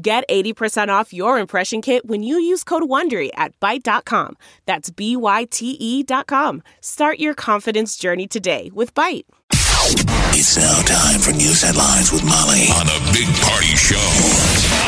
Get 80% off your impression kit when you use code WONDERY at Byte.com. That's B-Y-T-E dot com. Start your confidence journey today with Byte. It's now time for news headlines with Molly on the Big Party Show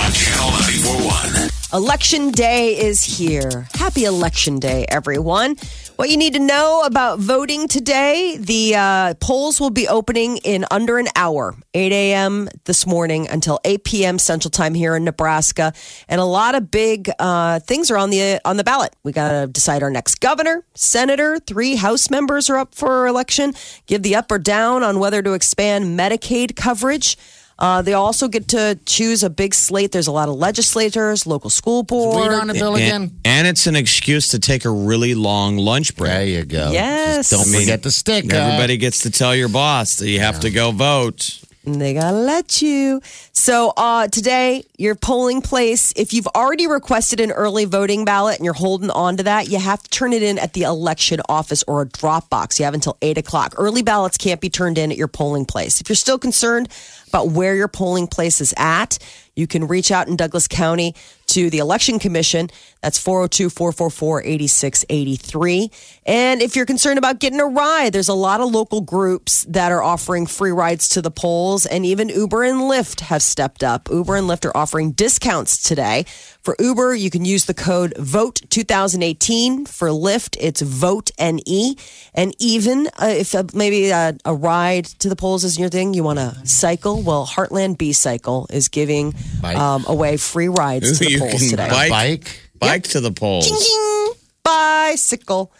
on Channel 941. Election day is here. Happy election day, everyone. What you need to know about voting today the uh, polls will be opening in under an hour, 8 a.m. this morning until 8 p.m. Central Time here in Nebraska. And a lot of big uh, things are on the, on the ballot. We got to decide our next governor, senator, three House members are up for election, give the up or down on whether to expand Medicaid coverage. Uh, they also get to choose a big slate. There's a lot of legislators, local school board. Read on the bill again. And, and it's an excuse to take a really long lunch break. There you go. Yes. Just don't forget the stick. Everybody gets to tell your boss that you have to go vote. And they gotta let you. So uh, today, your polling place, if you've already requested an early voting ballot and you're holding on to that, you have to turn it in at the election office or a drop box. You have until eight o'clock. Early ballots can't be turned in at your polling place. If you're still concerned about where your polling place is at, you can reach out in Douglas County to the Election Commission. That's 402 444 8683. And if you're concerned about getting a ride, there's a lot of local groups that are offering free rides to the polls, and even Uber and Lyft have stepped up. Uber and Lyft are offering discounts today. For Uber, you can use the code VOTE2018. For Lyft, it's VOTE NE. And even uh, if uh, maybe a, a ride to the polls isn't your thing, you want to cycle, well, Heartland B Cycle is giving um, away free rides to the You polls can today. bike, Bike. bike to the polls. Ding, bicycle.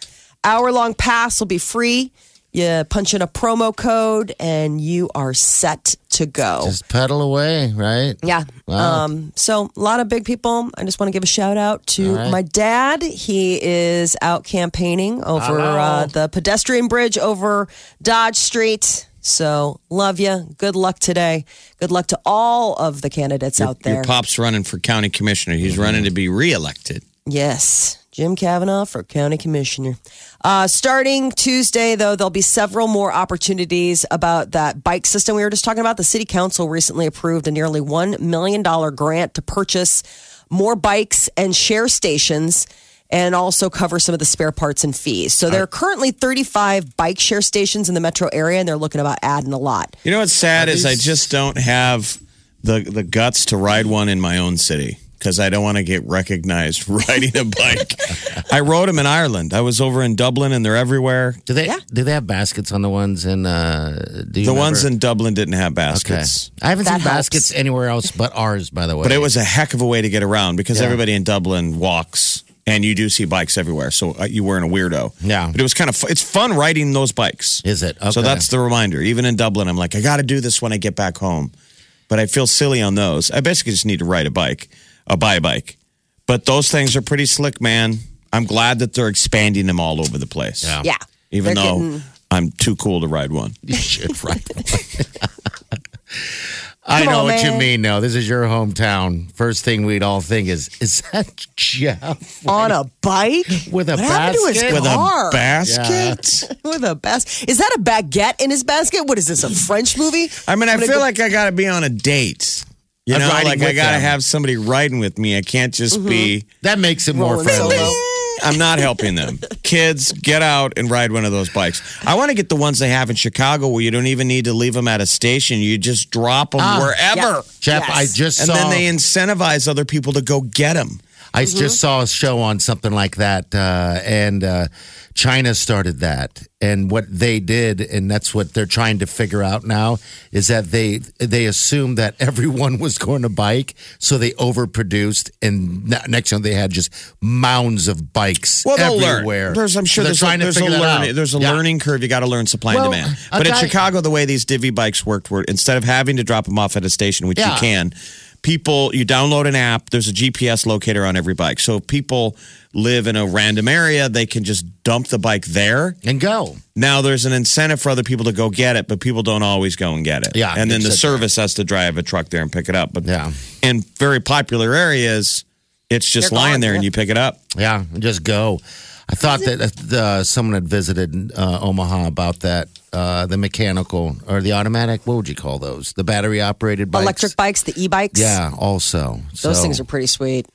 Hour long pass will be free. You punch in a promo code and you are set to go. Just pedal away, right? Yeah. Wow. Um, so a lot of big people. I just want to give a shout out to All right. my dad. He is out campaigning over uh, the pedestrian bridge over Dodge Street. So love you. Good luck today. Good luck to all of the candidates out there. Your pop's running for county commissioner. He's running to be reelected. Yes, Jim Kavanaugh for county commissioner. Uh, starting Tuesday, though, there'll be several more opportunities about that bike system we were just talking about. The city council recently approved a nearly $1 million grant to purchase more bikes and share stations and also cover some of the spare parts and fees. So there are currently 35 bike share stations in the metro area, and they're looking about adding a lot. You know what's sad is I just don't have the the guts to ride one in my own city because I don't want to get recognized riding a bike. I rode them in Ireland. I was over in Dublin and they're everywhere. Do they do they have baskets on the ones in uh do you The ones in Dublin didn't have Okay. baskets. I haven't That seen baskets anywhere else but ours, by the way. But it was a heck of a way to get around because Yeah. everybody in Dublin walks and you do see bikes everywhere. So uh, you weren't a weirdo. Yeah. But it was kind of fu- it's fun riding those bikes. Is it? So that's the reminder. Even in Dublin, I'm like, I got to do this when I get back home. But I feel silly on those. I basically just need to ride a bike, uh, buy bike. But those things are pretty slick, man. I'm glad that they're expanding them all over the place. Yeah. Yeah. Even They're though getting- I'm too cool to ride one. You should ride one. I know on, what you mean. No, this is your hometown. First thing we'd all think is, is that Jeff On a bike? with a What happened to his basket? With car? a basket? with a bas Is that a baguette in his basket? What is this, a French movie? I mean, I I'm gonna feel go- like I got to be on a date. You I'm know, like I got to them. have somebody riding with me. I can't just be. That makes it more friendly. solo. I'm not helping them. Kids, get out and ride one of those bikes. I want to get the ones they have in Chicago where you don't even need to leave them at a station. You just drop them Ah, wherever. Jeff, Yes. I just And saw. then they incentivize other people to go get them. I Mm-hmm. just saw a show on something like that, uh, and uh, China started that. And what they did, and that's what they're trying to figure out now, is that they they assumed that everyone was going to bike, so they overproduced, and n- next time they had just mounds of bikes Well, everywhere. learn. There's, I'm sure So they're there's, a, there's, a learning, there's a Yeah. learning curve. You got to learn supply Well, and demand. But in Chicago, the way these divvy bikes worked, were instead of having to drop them off at a station, which Yeah. you can, people, you download an app. There's a GPS locator on every bike. So if people live in a random area, they can just dump the bike there. And go. Now there's an incentive for other people to go get it, but people don't always go and get it. Yeah, and then the a- service has to drive a truck there and pick it up. But Yeah. in very popular areas, it's just They're lying gone, there and you pick it up. Yeah, just go. I thought that uh, someone had visited uh, Omaha about that. Uh, the mechanical or the automatic, what would you call those? The battery operated bikes? Electric bikes, the e-bikes. Yeah, also. Those So- things are pretty sweet.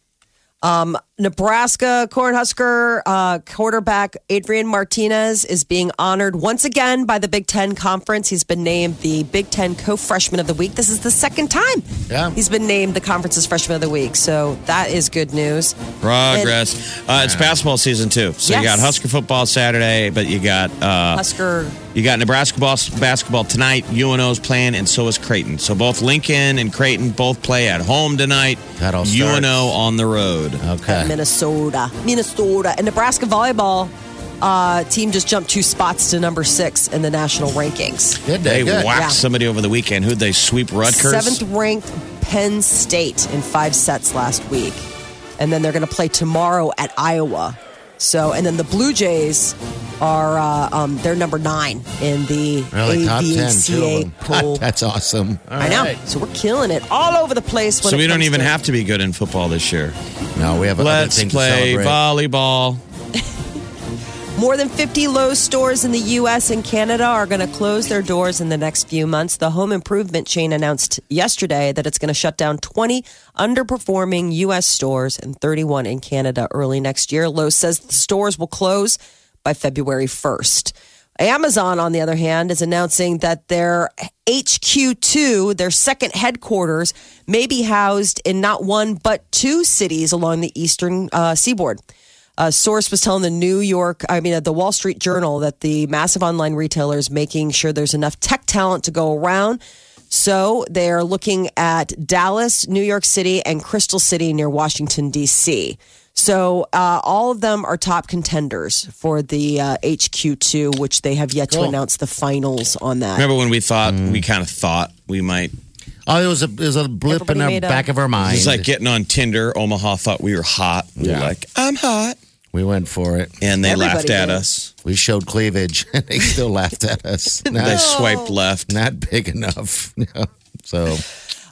Um, Nebraska Cornhusker uh, quarterback Adrian Martinez is being honored once again by the Big Ten Conference. He's been named the Big Ten Co-Freshman of the Week. This is the second time Yeah. he's been named the conference's Freshman of the Week. So that is good news. Progress. uh, it's basketball season too. So you got Husker football Saturday, but you got uh, Husker you got Nebraska basketball tonight. UNO's playing, and so is Creighton. So both Lincoln and Creighton both play at home tonight. That all starts. UNO on the road. Okay. Minnesota, Minnesota, and Nebraska volleyball uh, team just jumped two spots to number six in the national rankings. Good They day. Good. whacked Yeah. somebody over the weekend. Who'd they sweep? Rutgers. Seventh ranked Penn State in five sets last week. And then they're going to play tomorrow at Iowa. So, and then the Blue Jays are, uh, um, they're number nine in the Really, top 10, AVCA them. That's awesome. All I know. right. So we're killing it all over the place. When So we don't even to- have to be good in football this year. No, we have other Let's things to play celebrate. volleyball. More than 50 Lowe's stores in the U.S. and Canada are going to close their doors in the next few months. The home improvement chain announced yesterday that it's going to shut down 20 underperforming U.S. stores and 31 in Canada early next year. Lowe's says the stores will close by February 1st. Amazon, on the other hand, is announcing that their HQ2, their second headquarters, may be housed in not one but two cities along the eastern uh, seaboard. A source was telling the New York, I mean, uh, the Wall Street Journal that the massive online retailers making sure there's enough tech talent to go around. So they are looking at Dallas, New York City, and Crystal City near Washington, D.C. So uh, all of them are top contenders for the uh, HQ2, which they have yet to announce the finals on that. Remember when we thought Mm. we kind of thought we might? Oh, it was a, it was a blip Everybody in the made a- back of our mind. It's like getting on Tinder. Omaha thought we were hot. We Yeah. were like, I'm hot, we went for it. and they Everybody laughed at did. us. We showed cleavage, and they still laughed at us. They swiped left. not big enough. So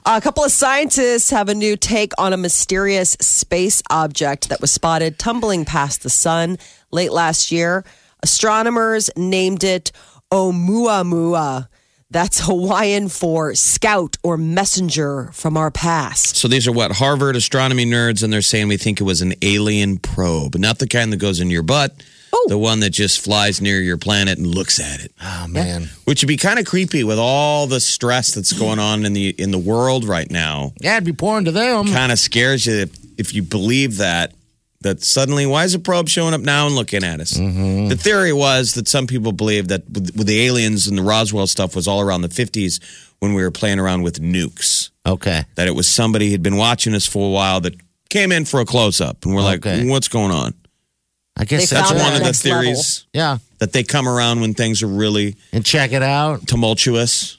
A couple of scientists have a new take on a mysterious space object that was spotted tumbling past the sun late last year. Astronomers named it Oumuamua. That's Hawaiian for scout or messenger from our past. So these are what Harvard astronomy nerds, and they're saying we think it was an alien probe, not the kind that goes in your butt. Oh. The one that just flies near your planet and looks at it, oh man, which would be kind of creepy with all the stress that's going on in the in the world right now. yeah, it'd be pouring to them. Kind of scares you if, if you believe that. That suddenly, why is a probe showing up now and looking at us? Mm-hmm. The theory was that some people believe that with, with the aliens and the Roswell stuff was all around the 50s when we were playing around with nukes. Okay, that it was somebody who'd been watching us for a while that came in for a close up, and we're like, "What's going on?" I guess They That's one that of the next level. theories Yeah, that they come around when things are really and check it out. tumultuous.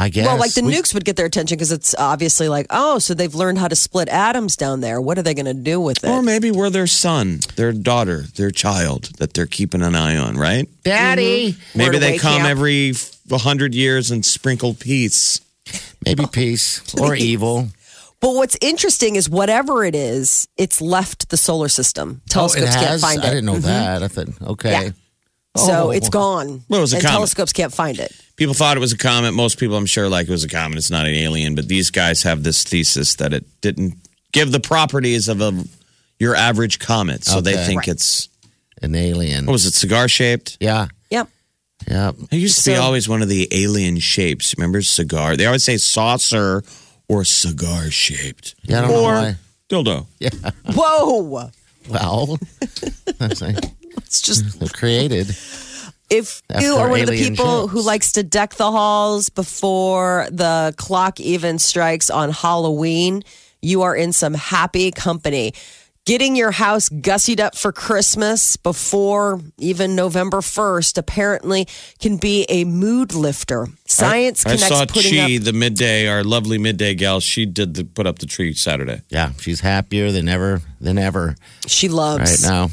I guess. Well, like the We- nukes would get their attention because it's obviously like, oh, so they've learned how to split atoms down there. What are they going to do with it? Or maybe we're their son, their daughter, their child that they're keeping an eye on, right? Daddy. Maybe they come camp. every hundred years and sprinkle peace. Maybe peace or evil. But what's interesting is whatever it is, it's left the solar system. Telescopes oh, it can't has? find it. I didn't know Mhm. that. I thought, okay. Yeah. So Oh. it's gone. Well, it was a and comet. telescopes can't find it. People thought it was a comet. Most people, I'm sure, like it was a comet. It's not an alien. But these guys have this thesis that it didn't give the properties of a your average comet. So they Okay. think it's An alien. what was it, cigar shaped? yeah. Yep. Yep. It used to be So- always one of the alien shapes. Remember cigar? They always say saucer or cigar shaped. Yeah, I don't know or why. dildo. Whoa. Well, that's like, It's just they're created. if After you are one of the people ships. who likes to deck the halls before the clock even strikes on Halloween, you are in some happy company. Getting your house gussied up for Christmas before even November 1st apparently can be a mood lifter. Science I connects saw putting Chi, up the midday, our lovely midday gal. She did the put up the tree Saturday. Yeah, she's happier than ever than ever she loves right now.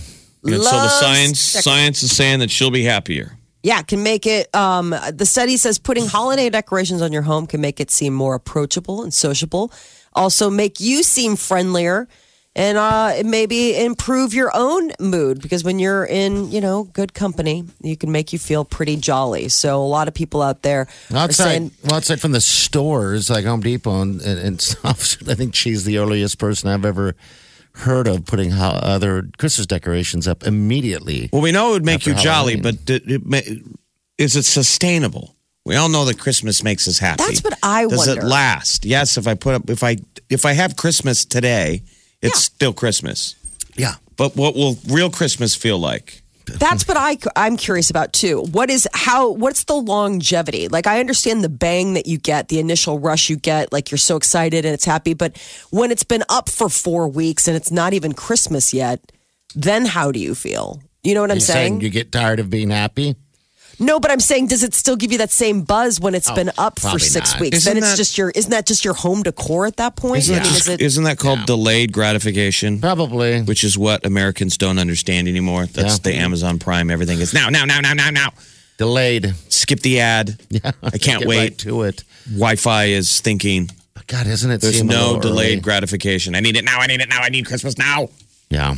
And so the science decor- science is saying that she'll be happier. Yeah, can make it. Um, the study says putting holiday decorations on your home can make it seem more approachable and sociable. Also, make you seem friendlier, and uh, maybe improve your own mood because when you're in, you know, good company, you can make you feel pretty jolly. So, a lot of people out there Outside, saying, well, outside from the stores like Home Depot and, and, and stuff. I think she's the earliest person I've ever heard of putting ho- other Christmas decorations up immediately. Well, we know it would make After you jolly, Halloween. but did it ma- is it sustainable? We all know that Christmas makes us happy. That's what I Does wonder. it last? Yes. If I put up, if I if I have Christmas today, it's Yeah. still Christmas. Yeah. But what will real Christmas feel like? That's what I I'm curious about too. What is how what's the longevity? Like I understand the bang that you get, the initial rush you get, like you're so excited and it's happy, but when it's been up for 4 weeks and it's not even Christmas yet, then how do you feel? You know what I'm You're saying? you get tired of being happy? No, but I'm saying does it still give you that same buzz when it's Oh, been up for 6 not. weeks? Isn't then it's that- just your isn't that just your home decor at that point? Isn't, I that mean, is it isn't that called delayed gratification? Probably. Which is what Americans don't understand anymore. That's Yeah. the Amazon Prime. Everything is now, now, now, now, now, now. Delayed. Skip the ad. Yeah. I can't Get wait. right to it. Wi-Fi is thinking But God, isn't it? there's seem no little delayed early? gratification. I need it now. I need it now. I need Christmas now. Yeah.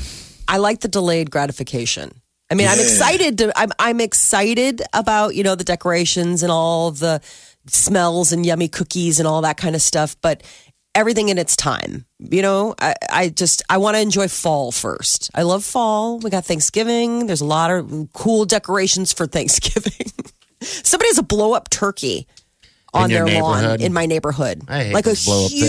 I like the delayed gratification. I mean, I'm excited to. I'm I'm excited about you know the decorations and all the smells and yummy cookies and all that kind of stuff. But everything in its time. You know, I, I just I want to enjoy fall first. I love fall. We got Thanksgiving. There's a lot of cool decorations for Thanksgiving. Somebody has a blow up turkey on their lawn in my neighborhood, I hate like a those blow-up things.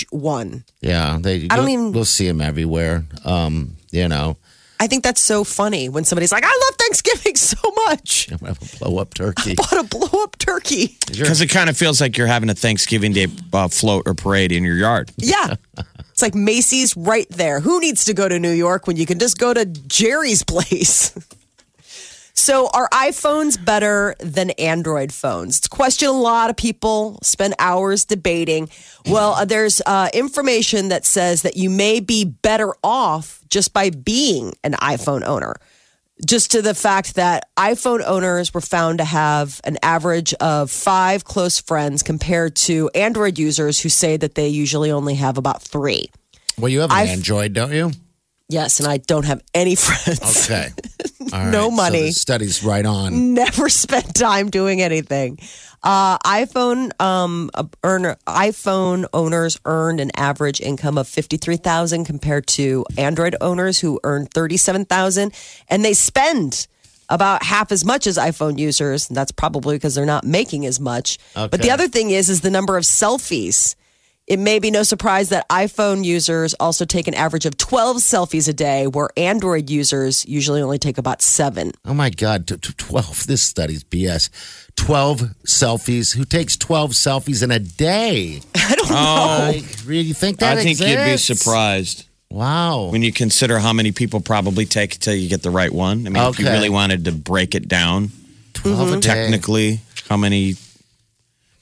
huge one. Yeah. They. I don't even- We'll see them everywhere. Um. You know. I think that's so funny when somebody's like, "I love Thanksgiving so much." You have a blow up turkey. I bought a blow up turkey. Because it kind of feels like you're having a Thanksgiving Day uh, float or parade in your yard. Yeah. It's like Macy's right there. Who needs to go to New York when you can just go to Jerry's place? So, are iPhones better than Android phones? It's a question a lot of people spend hours debating. Well, uh, there's uh, information that says that you may be better off just by being an iPhone owner. Just to the fact that iPhone owners were found to have an average of five close friends compared to Android users who say that they usually only have about three. Well, you have an I've- Android, don't you? Yes, and I don't have any friends. Okay. All No So money. the study's right on. never spent time doing anything. Uh, iPhone um, earner iPhone owners earned an average income of fifty three thousand compared to Android owners who earn thirty seven thousand, and they spend about half as much as iPhone users. And that's probably because they're not making as much. But the other thing is, is the number of selfies. It may be no surprise that iPhone users also take an average of 12 selfies a day, where Android users usually only take about seven. Oh my God, t- t- 12. This study's BS. 12 selfies. Who takes 12 selfies in a day? I don't know. Oh. Like, really think that I think you'd be surprised Wow. when you consider how many people probably take until you get the right one. I mean, if you really wanted to break it down, 12 a day. technically, how many?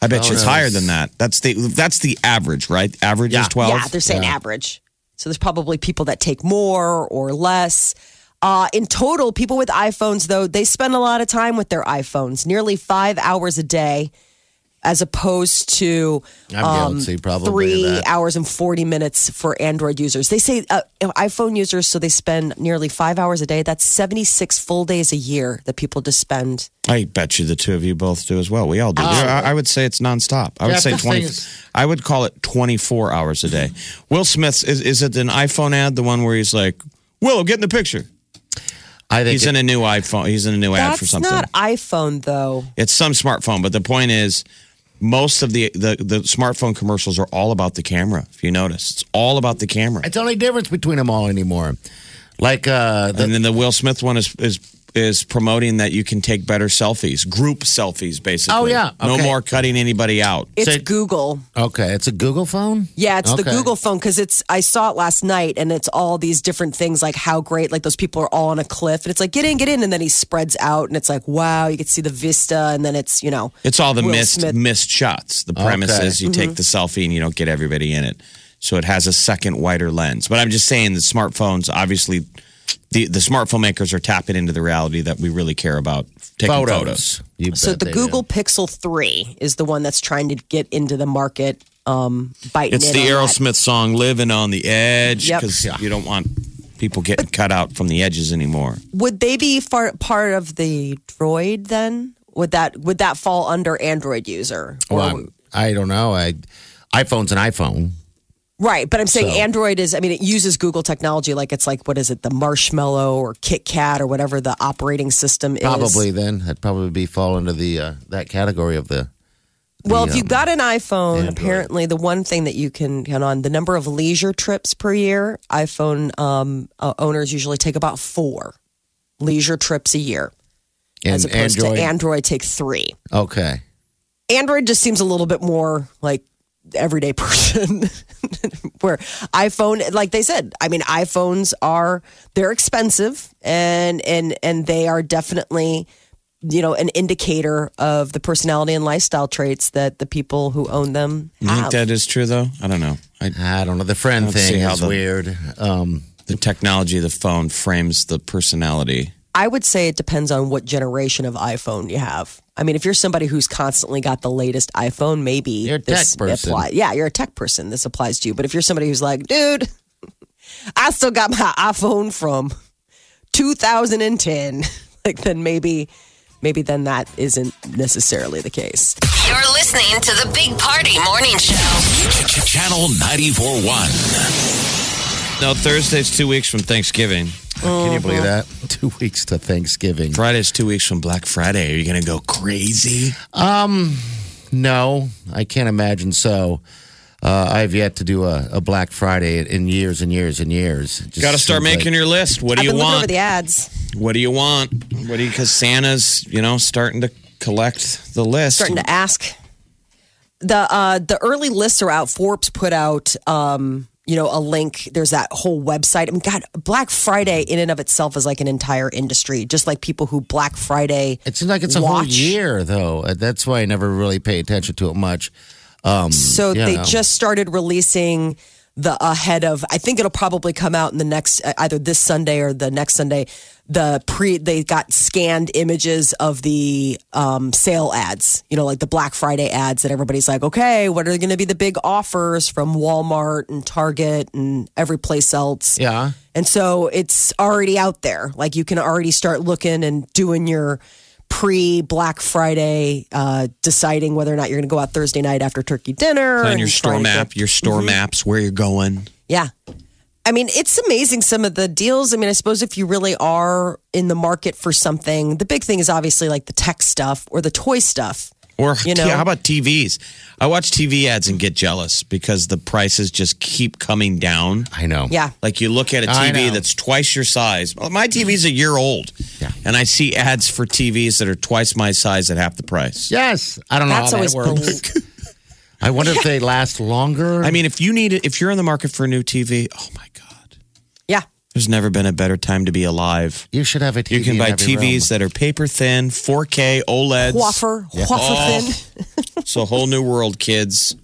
I bet you it's knows? higher than that. That's the that's the average, right? Average Yeah. is twelve. Yeah, they're saying average. So there's probably people that take more or less. Uh, in total, people with iPhones, though, they spend a lot of time with their iPhones, nearly five hours a day, as opposed to I'm um, guilty, probably. three that. hours and 40 minutes for Android users. They say uh, iPhone users, so they spend nearly five hours a day. That's 76 full days a year that people just spend. I bet you the two of you both do as well. We all do. I, I would say it's nonstop. I would Yeah, say twenty. is- I would call it twenty four hours a day. Will Smith's is, is it an iPhone ad? The one where he's like, "Will, get in the picture." I think He's it- in a new iPhone. He's in a new ad for That's something. not iPhone, though. it's some smartphone, but the point is, most of the, the the smartphone commercials are all about the camera. If you notice, it's all about the camera. It's the only difference between them all anymore. Like, uh, the, and then the Will Smith one is is is promoting that you can take better selfies, group selfies, basically. Oh, yeah. No Okay. more cutting anybody out. It's Say- Google. Okay, it's a Google phone. Yeah, it's the Okay. Google phone because it's. I saw it last night, and it's all these different things like how great, like those people are all on a cliff, and it's like get in, get in, and then he spreads out, and it's like wow, you can see the vista, and then it's you know, It's all the Will missed Smith. missed shots. The premise Okay. is you take mm-hmm. the selfie and you don't get everybody in it. So it has a second wider lens. But I'm just saying the smartphones obviously the, the smartphone makers are tapping into the reality that we really care about taking photos. You So the Google do. Pixel Three is the one that's trying to get into the market, um, biting. It's in the on that. Aerosmith song "Living on the Edge" Yep. because you don't want people getting cut out from the edges anymore. Would they be far, part of the Droid then? Would that would that fall under Android user? Or- Well, I'm- I don't know. I iPhone's an iPhone. Right, but I'm saying So- Android is. I mean, it uses Google technology. Like it's like what is it, the Marshmallow or Kit Kat or whatever the operating system is. Probably then that'd probably be fall into the uh, that category of the. Well, the, if you um, got an iPhone, Android. apparently the one thing that you can count on the number of leisure trips per year. iPhone um, uh, owners usually take about four leisure trips a year, as opposed Android. to Android take three. okay. Android just seems a little bit more like everyday person. Where iPhone, like they said, I mean, iPhones are they're expensive and and and they are definitely you know an indicator of the personality and lifestyle traits that the people who own them You think that is true though? I don't know. I, I don't know. The friend thing how is the- weird. Um, the technology of the phone frames the personality. I would say it depends on what generation of iPhone you have. I mean, if you're somebody who's constantly got the latest iPhone, maybe You're a tech this person. apply- Yeah, you're a tech person. This applies to you. But if you're somebody who's like, dude, I still got my iPhone from 2010, like then maybe, maybe then that isn't necessarily the case. You're listening to the Big Party Morning Show. Channel 94.1. No, Thursday's two weeks from Thanksgiving. Can you believe that? Two weeks to Thanksgiving. Friday's two weeks from Black Friday. Are you going to go crazy? Um, No, I can't imagine so. Uh, I've yet to do a, a Black Friday in years and years and years. It Got to start making like- your list. What do I've you been looking over want? the ads, What do you want? What do you? Because Santa's, you know, starting to collect the list. starting to ask. The uh, the early lists are out. Forbes put out. Um, you know, a link. There's that whole website. I mean, God, Black Friday in and of itself is like an entire industry. Just like people who Black Friday. It seems like it's a whole year, though. Uh, That's why I never really pay attention to it much. Um, So they know. just started releasing the ahead of. I think it'll probably come out in the next uh, either this Sunday or the next Sunday. The pre they got scanned images of the um, sale ads. You know, like the Black Friday ads that everybody's like, okay, what are going to be the big offers from Walmart and Target and every place else? Yeah. And so it's already out there. Like you can already start looking and doing your pre Black Friday, uh, deciding whether or not you're going to go out Thursday night after turkey dinner. Plan your store map, get- your store maps, where you're going. yeah. I mean, it's amazing some of the deals. I mean, I suppose if you really are in the market for something, the big thing is obviously like the tech stuff or the toy stuff. Or You know? how about TVs? I watch TV ads and get jealous because the prices just keep coming down. I know. Yeah. Like you look at a TV that's twice your size. Well, my TV's a year old. Yeah. And I see ads for TVs that are twice my size at half the price. Yes. I don't know That's how always that works. bel- I wonder if they last longer. I mean, if you need it, if you're in the market for a new TV, oh my God. Yeah. There's never been a better time to be alive. you should have a TV. You can in buy every TVs that are paper thin, 4K, OLEDs. Waffer, waffer Oh. thin. It's a whole new world, kids.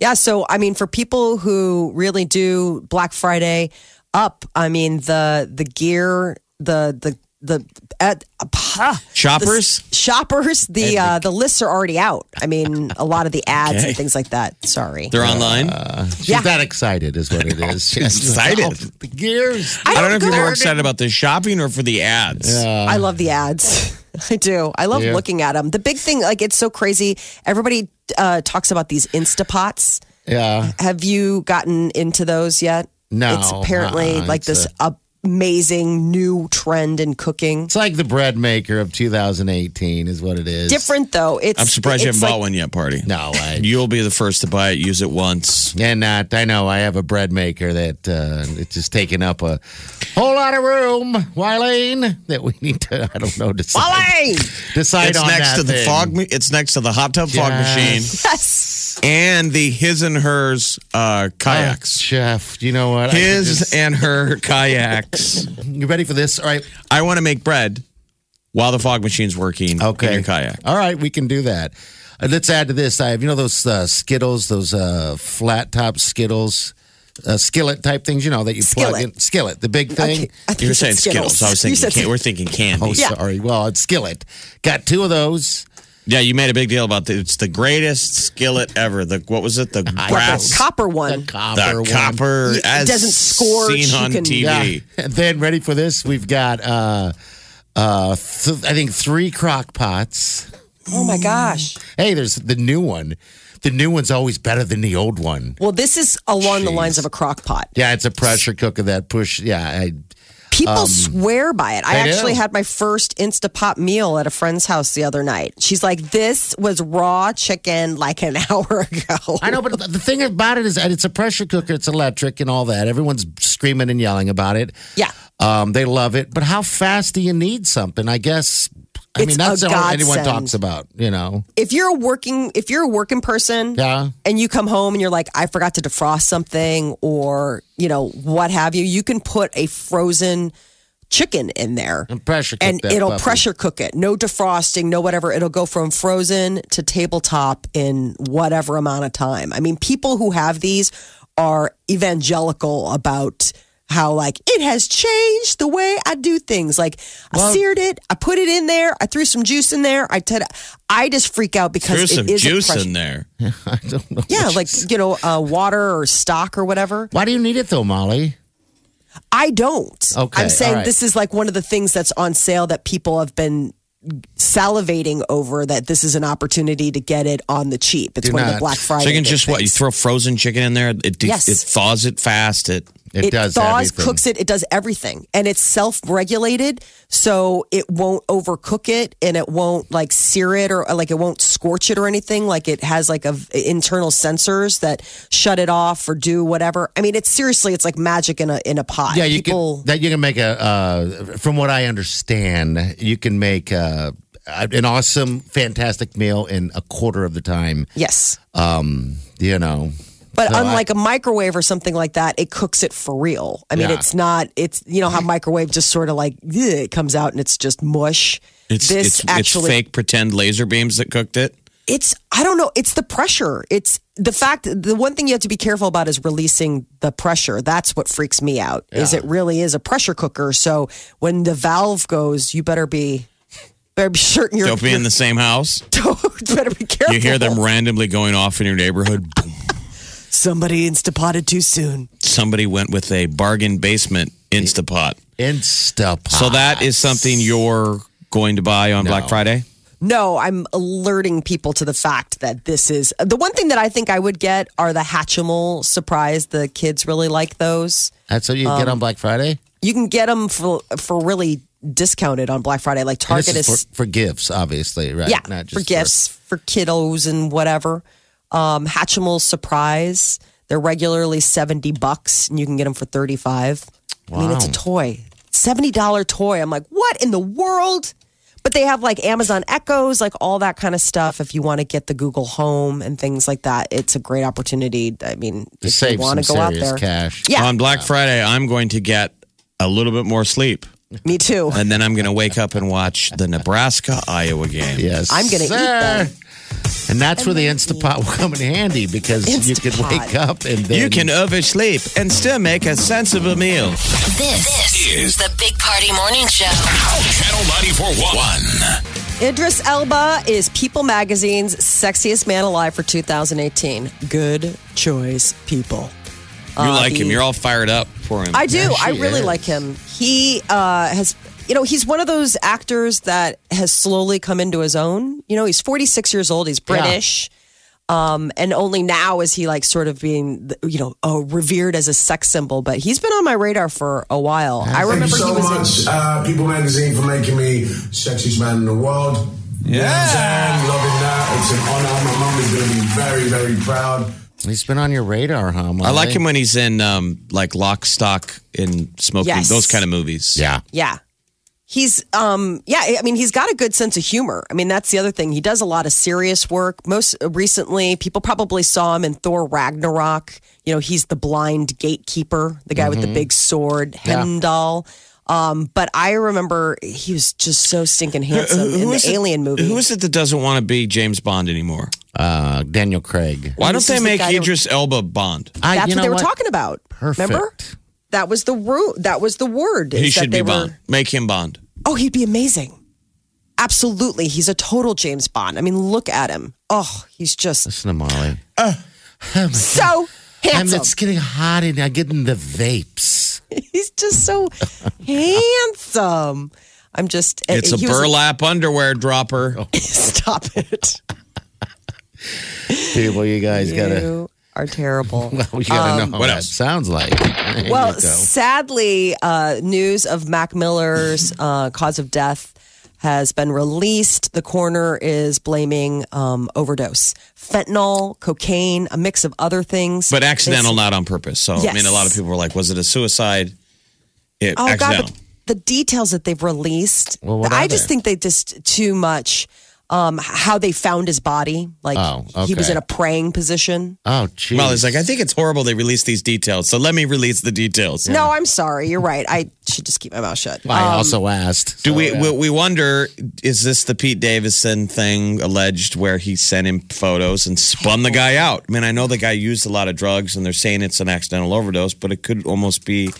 Yeah, so I mean, for people who really do Black Friday up, I mean the the gear, the the the at, uh, Shoppers? the shoppers, the uh, the lists are already out. I mean, a lot of the ads Okay. and things like that. Sorry, They're online. She's Yeah. that excited, is what it is. She's excited. Oh, the gears. I don't know if you're more excited about the shopping or for the ads. I love the ads. I do. I love Yeah. looking at them. The big thing, like, it's so crazy. Everybody uh, talks about these Instapots. Yeah. Have you gotten into those yet? No, It's apparently uh-uh. like It's this a- a amazing new trend in cooking. It's like the bread maker of 2018 is what it is. Different though. It's I'm surprised you haven't bought one yet, party. No, I. You'll be the first to buy it. Use it once. And not, I know I have a bread maker that uh, it's just taking up a whole lot of room, Wileen, that we need to, I don't know, decide, Wale! decide It's on next that to the thing. fog. It's next to the hot tub fog machine Yes. And the his and hers uh, Oh, kayaks. Chef, you know what? His just- and her kayaks. you ready for this? All right. I want to make bread while the fog machine's working Okay. in your kayak. All right, we can do that. Uh, let's add to this. I have, you know, those uh, Skittles, those uh, flat top Skittles, uh, skillet type things, you know, that you plug Skillet. in. Skillet, the big thing. Okay, You were saying Skittles. I was thinking can- we're thinking candy. Oh, Yeah. sorry. Well, it's skillet. Got two of those. Yeah, you made a big deal about it. It's the greatest skillet ever. The what was it? The the brass, copper one. The copper the one. copper. It as doesn't scorch, Seen on can- TV. Yeah. And then ready for this? We've got uh uh th- I think three crock pots. Oh my gosh. Hey, there's the new one. The new one's always better than the old one. Well, this is along the lines of a crock pot. Yeah, it's a pressure cooker that push. Yeah, I, People swear by it. I Um, actually had my first Instapot meal at a friend's house the other night. She's like, "This was raw chicken like an hour ago." I know, but the thing about it is that it's a pressure cooker. It's electric and all that. Everyone's screaming and yelling about it. Yeah. um, they love it. But how fast do you need something? I guess. I mean, that's all anyone talks about. You know. If you're a working, if you're a working person, Yeah. and you come home and you're like, "I forgot to defrost something," or you know what have you, you can put a frozen chicken in there. And pressure cook and it'll puppy. pressure cook it. No defrosting, no whatever. It'll go from frozen to tabletop in whatever amount of time. I mean, people who have these are evangelical about how like it has changed the way I do things. Like I seared it, I put it in there, I threw some juice in there. I t- I just freak out because Threw it some is juice pressure- in there. I don't know. Yeah, like you- you know, uh, water or stock or whatever. Why do you need it though, Molly? I don't. Okay, I'm saying all right. this is like one of the things that's on sale that people have been salivating over that this is an opportunity to get it on the cheap. It's one of the not. Black Friday. So you can just what you things. throw frozen chicken in there. It de- Yes. it thaws it fast. It It, it does thaws, everything. cooks it, it does everything. And it's self-regulated, so it won't overcook it and it won't like sear it or like it won't scorch it or anything. Like it has like a internal sensors that shut it off or do whatever. I mean, it's seriously it's like magic in a in a pot. Yeah, you People can that you can make a. Uh, from what I understand, you can make uh, an awesome, fantastic meal in a quarter of the time. Yes. Um, you know, But So unlike a microwave or something like that, it cooks it for real. I mean, Yeah. it's not. It's you know how microwave just sort of like "Ugh," it comes out and it's just mush. it's this it's, actually it's fake pretend laser beams that cooked it. it's I don't know. It's the pressure. It's the fact. The one thing you have to be careful about is releasing the pressure. That's what freaks me out. Is it really is a pressure cooker? So when the valve goes, you better be better be certain you're. Don't be in the same house. you better be careful. You hear them randomly going off in your neighborhood. Boom. Somebody instapotted too soon. Somebody went with a bargain basement Instapot. Instapot. So that is something you're going to buy on Black Friday. No, I'm alerting people to the fact that this is the one thing that I think I would get are the Hatchimal surprise. The kids really like those. That's what you get Um, on Black Friday. You can get them for for really discounted on Black Friday. Like And this Target is is, for, for gifts, obviously, right? yeah Not for gifts for, kiddos and whatever. Um, Hatchimal surprise. They're regularly seventy bucks, and you can get them for thirty five. I mean, it's a toy, seventy dollar toy. I'm like, what in the world? But they have like Amazon Echoes, like all that kind of stuff. If you want to get the Google Home and things like that, it's a great opportunity. I mean, To if save you want to some go out serious there, cash. yeah, On Black Friday, I'm going to get a little bit more sleep. Me too. And then I'm going to wake up and watch the Nebraska Iowa game. Yes, I'm gonna eat sir. them. And that's where the Instapot will come in handy because you can Instapot. wake up and then You can oversleep and still make a sensible meal. This, this is the Big Party Morning Show. Channel 94.1. Idris Elba is People Magazine's sexiest man alive for 2018. Good choice, people. You like him. You're all fired up for him. I do. Yes, I really is. like him. He uh, has, you know, he's one of those actors that has slowly come into his own. You know, he's 46 years old. He's British. Um, and only now is he like sort of being, you know, oh, revered as a sex symbol. But he's been on my radar for a while. I Thank remember you so he was in, uh, People Magazine, for making me sexiest man in the world. You know what I'm? Loving that. It's an honor. My mom is going to be very, very proud. He's been on your radar, huh? I like him when he's in um, like Lock, Stock, and Smoking, Yes. those kind of movies. Yeah. Yeah. He's um yeah, I mean he's got a good sense of humor. I mean that's the other thing. He does a lot of serious work. Most recently, people probably saw him in Thor Ragnarok. You know, he's the blind gatekeeper, the guy with the big sword, Heimdall. Um, but I remember he was just so stinking handsome in the it- Alien movie. Who is it that doesn't want to be James Bond anymore? Uh, Daniel Craig. Why don't they is the make guy who- Idris Elba Bond? I, That's you what know they were talking about. Perfect. Remember? That was the ru- that was the word. He is that should they be were- Bond. Make him Bond. Oh, he'd be amazing. Absolutely. He's a total James Bond. I mean, look at him. Oh, he's just Listen to Molly. so I'm, handsome. it's getting hot and I'm getting the vapes. He's just so handsome. I'm just. It's a he was burlap underwear dropper. Stop it. People, you guys gotta. You are terrible. We gotta know what what else? it sounds like. There well, sadly, uh, news of Mac Miller's uh, cause of death has been released. The coroner is blaming um, overdose, fentanyl, cocaine, a mix of other things. But accidental, not on purpose. So, I mean, a lot of people were like, was it a suicide? It, Oh accidental. God, the details that they've released, Well, I just they? think they just too much. Um, how they found his body, like Oh, he was in a praying position. oh, geez. Molly's like, I think it's horrible they released these details. So let me release the details. No, I'm sorry. You're right. I should just keep my mouth shut. I Um, also asked. Do so, we, yeah. we we wonder is this the Pete Davidson thing alleged where he sent him photos and spun the guy out? I mean, I know the guy used a lot of drugs and they're saying it's an accidental overdose, but it could almost be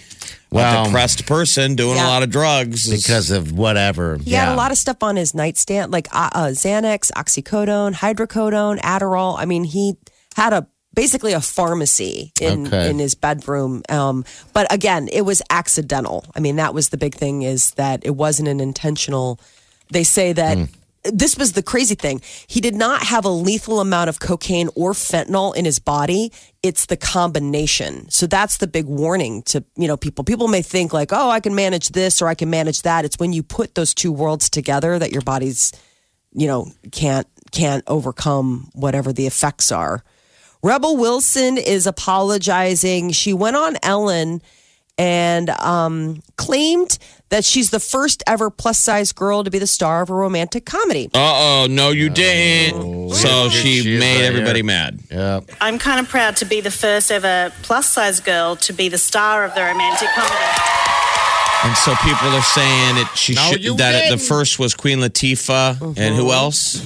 Well, a depressed person doing Yeah. a lot of drugs because of whatever. He had a lot of stuff on his nightstand, like uh, uh, Xanax, oxycodone, hydrocodone, Adderall. I mean, he had a basically a pharmacy in Okay. in his bedroom. Um, but again, it was accidental. I mean, that was the big thing is that it wasn't an intentional. They say that. This was the crazy thing. He did not have a lethal amount of cocaine or fentanyl in his body. It's the combination. So that's the big warning to, you know, people. People may think like, "Oh, I can manage this or I can manage that." It's when you put those two worlds together that your body's, you know, can't can't overcome whatever the effects are. Rebel Wilson is apologizing. She went on Ellen and um, claimed that she's the first ever plus size girl to be the star of a romantic comedy. Uh oh, no, you didn't. So she She is made right everybody here. mad. Yeah. I'm kind of proud to be the first ever plus size girl to be the star of the romantic comedy. And so people are saying it. She No, should, that it, the first was Queen Latifah, and who else?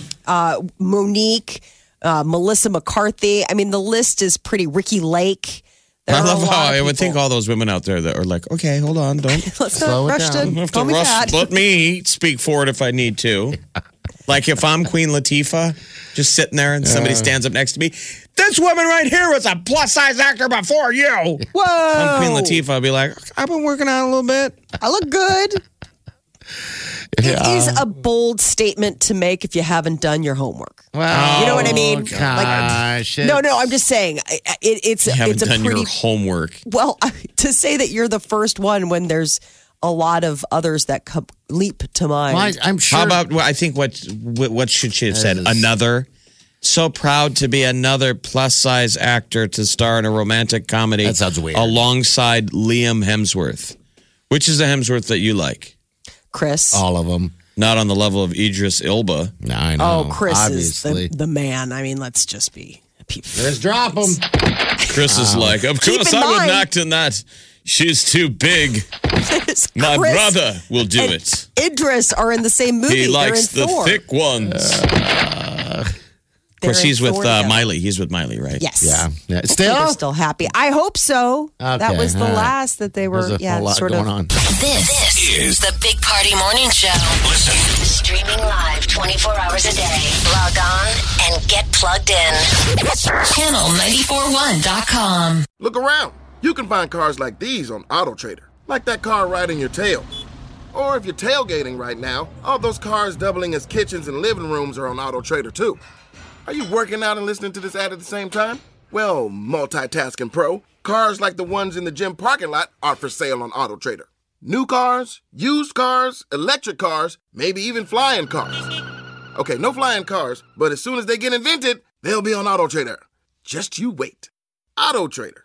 Mo'Nique, uh, Melissa McCarthy. I mean, the list is pretty. Ricki Lake. There I love how I would think all those women out there that are like, okay, hold on, don't Let's Slow not it rush down. to have to call me rush. fat. Let me speak for it if I need to. Like if I'm Queen Latifah, just sitting there and somebody stands up next to me, this woman right here was a plus size actor before you. Whoa! I'm Queen Latifah. I'll be like, I've been working out a little bit. I look good. It is a bold statement to make if you haven't done your homework. Well, You know what I oh, mean? Like- Gosh, No, no, I'm just saying I- I- it, it's You haven't it's a done pretty your homework. well to say that you're the first one when there's a lot of others that come, leap to mind. Well, I, am sure. How about well, I think what what what should she have said? Yes. Another. So proud to be another plus size actor to star in a romantic comedy. That sounds weird. Alongside Liam Hemsworth, which is the Hemsworth that you like, Chris? all of them? not on the level of Idris Elba. No, I know. oh, Chris obviously. is the, the man. I mean, let's just be. Let's drop them. Chris is like, of Keep course in I would mind- act in that. She's too big. My Chris brother will do and it. Idris are in the same movie. He They're likes in the Thor. thick ones. Uh, of course, he's with uh. Miley. He's with Miley, right? Yes. Yeah. yeah. Still, they're still happy. I hope so. that was the all right. last that they were. there's yeah, whole lot sort going of. on. This, this is the Big Party Morning Show. Listen. Streaming live 24 hours a day. Log on and get plugged in. Channel941.com. Look around. You can find cars like these on AutoTrader, like that car riding your tail. Or if you're tailgating right now, all those cars doubling as kitchens and living rooms are on AutoTrader too. Are you working out and listening to this ad at the same time? Well, multitasking pro, cars like the ones in the gym parking lot are for sale on AutoTrader. New cars, used cars, electric cars, maybe even flying cars. Okay, no flying cars, but as soon as they get invented, they'll be on AutoTrader. Just you wait. AutoTrader.